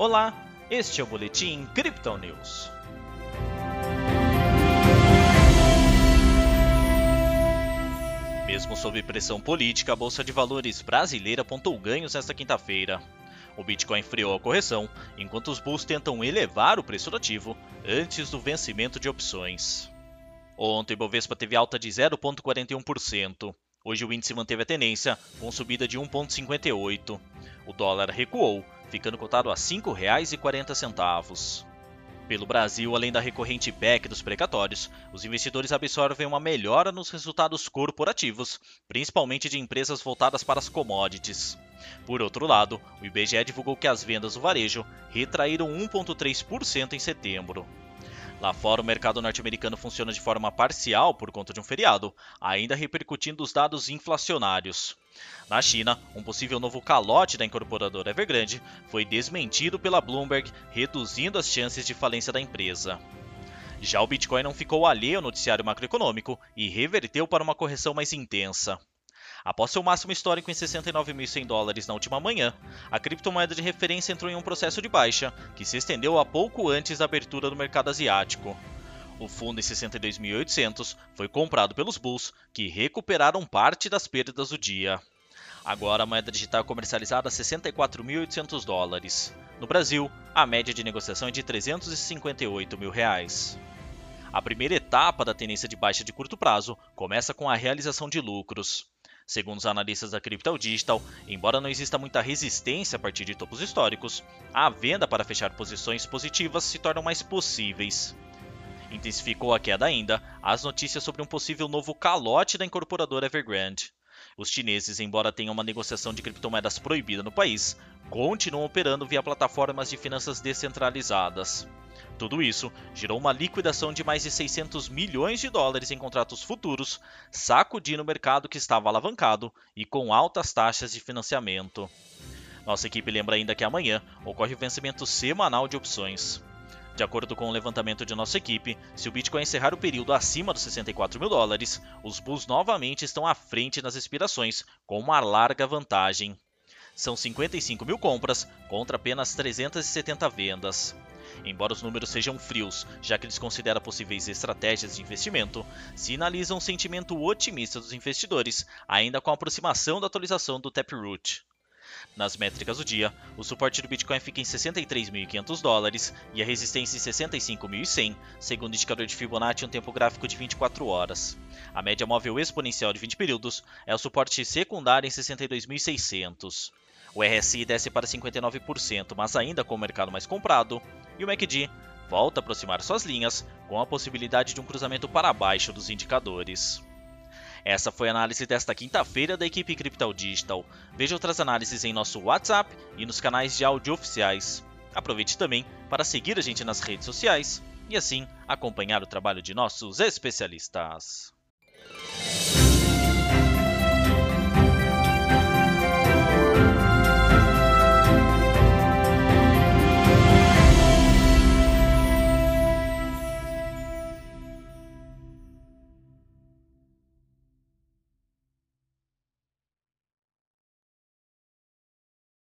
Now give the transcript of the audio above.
Olá, este é o Boletim Crypto News. Mesmo sob pressão política, a Bolsa de Valores brasileira apontou ganhos nesta quinta-feira. O Bitcoin freou a correção, enquanto os bulls tentam elevar o preço do ativo antes do vencimento de opções. Ontem, o Bovespa teve alta de 0,41%. Hoje o índice manteve a tendência, com subida de 1,58. O dólar recuou, ficando cotado a R$ 5,40. Pelo Brasil, além da recorrente PEC dos precatórios, os investidores absorvem uma melhora nos resultados corporativos, principalmente de empresas voltadas para as commodities. Por outro lado, o IBGE divulgou que as vendas do varejo retraíram 1,3% em setembro. Lá fora, o mercado norte-americano funciona de forma parcial por conta de um feriado, ainda repercutindo os dados inflacionários. Na China, um possível novo calote da incorporadora Evergrande foi desmentido pela Bloomberg, reduzindo as chances de falência da empresa. Já o Bitcoin não ficou alheio ao noticiário macroeconômico e reverteu para uma correção mais intensa. Após seu máximo histórico em 69.100 dólares na última manhã, a criptomoeda de referência entrou em um processo de baixa, que se estendeu a pouco antes da abertura do mercado asiático. O fundo em 62.800 foi comprado pelos bulls, que recuperaram parte das perdas do dia. Agora a moeda digital é comercializada a 64.800 dólares. No Brasil, a média de negociação é de 358 mil reais. A primeira etapa da tendência de baixa de curto prazo começa com a realização de lucros. Segundo os analistas da Crypto Digital, embora não exista muita resistência a partir de topos históricos, a venda para fechar posições positivas se tornam mais possíveis. Intensificou a queda ainda as notícias sobre um possível novo calote da incorporadora Evergrande. Os chineses, embora tenham uma negociação de criptomoedas proibida no país, continuam operando via plataformas de finanças descentralizadas. Tudo isso gerou uma liquidação de mais de 600 milhões de dólares em contratos futuros, sacudindo o mercado que estava alavancado e com altas taxas de financiamento. Nossa equipe lembra ainda que amanhã ocorre o vencimento semanal de opções. De acordo com o levantamento de nossa equipe, se o Bitcoin encerrar o período acima dos 64 mil dólares, os bulls novamente estão à frente nas expirações, com uma larga vantagem. São 55 mil compras contra apenas 370 vendas. Embora os números sejam frios, já que eles consideram possíveis estratégias de investimento, sinalizam um sentimento otimista dos investidores, ainda com a aproximação da atualização do Taproot. Nas métricas do dia, o suporte do Bitcoin fica em 63.500 dólares e a resistência em 65.100, segundo o indicador de Fibonacci em um tempo gráfico de 24 horas. A média móvel exponencial de 20 períodos é o suporte secundário em 62.600. O RSI desce para 59%, mas ainda com o mercado mais comprado, e o MACD volta a aproximar suas linhas, com a possibilidade de um cruzamento para baixo dos indicadores. Essa foi a análise desta quinta-feira da equipe Crypto Digital. Veja outras análises em nosso WhatsApp e nos canais de áudio oficiais. Aproveite também para seguir a gente nas redes sociais e assim acompanhar o trabalho de nossos especialistas.